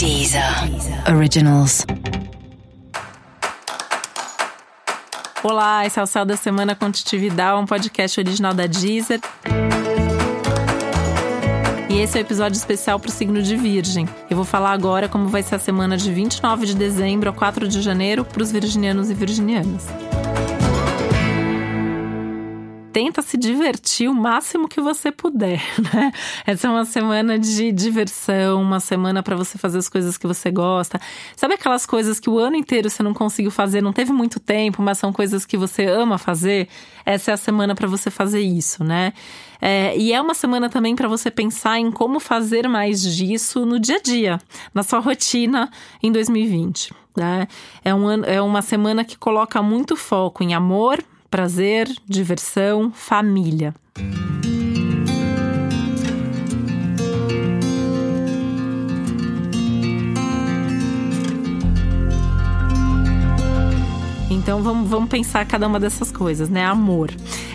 Deezer Originals. Olá, esse é o Céu da Semana com um podcast original da Deezer. E esse é o um episódio especial para o signo de Virgem. Eu vou falar agora como vai ser a semana de 29 de dezembro a 4 de janeiro para os virginianos e virginianas tenta se divertir o máximo que você puder, né? Essa é uma semana de diversão, uma semana para você fazer as coisas que você gosta. Sabe aquelas coisas que o ano inteiro você não conseguiu fazer, não teve muito tempo, mas são coisas que você ama fazer? Essa é a semana para você fazer isso, né? É, e é uma semana também para você pensar em como fazer mais disso no dia a dia, na sua rotina em 2020. Né? É, um, é uma semana que coloca muito foco em amor, prazer, diversão, família. Então vamos, vamos pensar cada uma dessas coisas, né? Amor.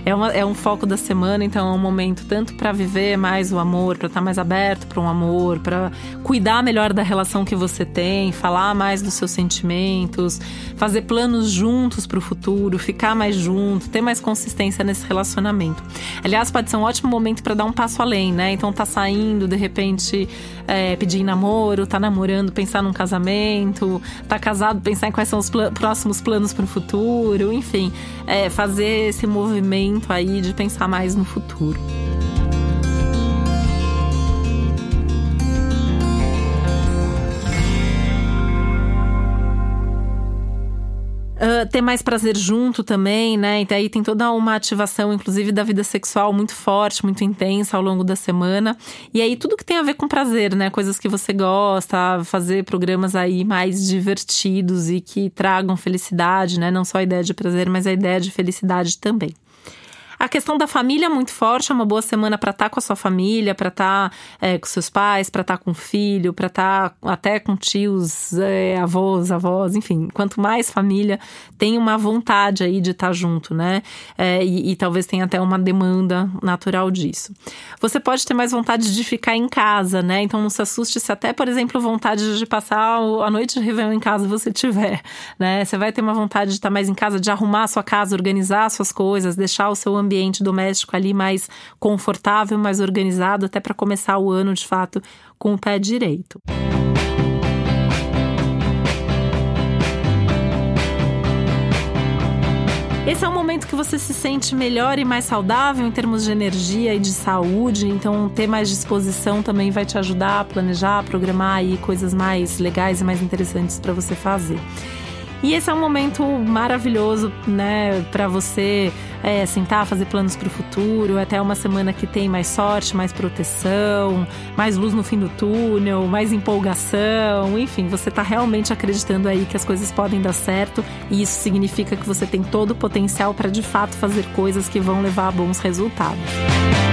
É, uma, é um foco da semana, então é um momento tanto para viver mais o amor, para estar tá mais aberto para um amor, para cuidar melhor da relação que você tem, falar mais dos seus sentimentos, fazer planos juntos para o futuro, ficar mais junto, ter mais consistência nesse relacionamento. Aliás, pode ser um ótimo momento para dar um passo além, né? Então tá saindo, de repente, é, pedir namoro, tá namorando, pensar num casamento, tá casado, pensar em quais são os pl próximos planos para o futuro, enfim, é, fazer esse movimento aí de pensar mais no futuro. Uh, ter mais prazer junto também, né? E daí tem toda uma ativação, inclusive, da vida sexual muito forte, muito intensa ao longo da semana. E aí tudo que tem a ver com prazer, né? Coisas que você gosta, fazer programas aí mais divertidos e que tragam felicidade, né? Não só a ideia de prazer, mas a ideia de felicidade também. A questão da família é muito forte, é uma boa semana para estar tá com a sua família, para estar tá, é, com seus pais, para estar tá com o filho, para estar até com tios, é, avós, avós, enfim. Quanto mais família, tem uma vontade aí de estar junto, né? É, e, e, talvez tenha até uma demanda natural disso. Você pode ter mais vontade de ficar em casa, né? Então não se assuste se até, por exemplo, vontade de passar a noite de Réveillon em casa você tiver, né? Você vai ter uma vontade de estar mais em casa, de arrumar a sua casa, organizar suas coisas, deixar o seu ambiente ambiente doméstico ali mais confortável, mais organizado, até para começar o ano de fato com o pé direito. Esse é um momento que você se sente melhor e mais saudável em termos de energia e de saúde, então ter mais disposição também vai te ajudar a planejar, programar aí coisas mais legais e mais interessantes para você fazer. E esse é um momento maravilhoso, né, para você é, sentar, fazer planos para o futuro. Até uma semana que tem mais sorte, mais proteção, mais luz no fim do túnel, mais empolgação. Enfim, você está realmente acreditando aí que as coisas podem dar certo e isso significa que você tem todo o potencial para de fato fazer coisas que vão levar a bons resultados.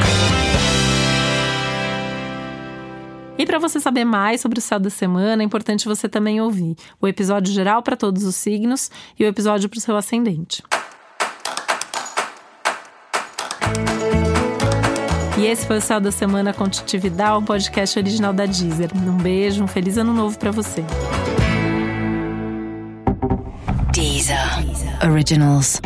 E para você saber mais sobre o céu da semana, é importante você também ouvir o episódio geral para todos os signos e o episódio para o seu ascendente. E esse foi o Céu da Semana com Titi Vidal, um podcast original da Deezer. Um beijo, um feliz ano novo para você. Deezer. Originals.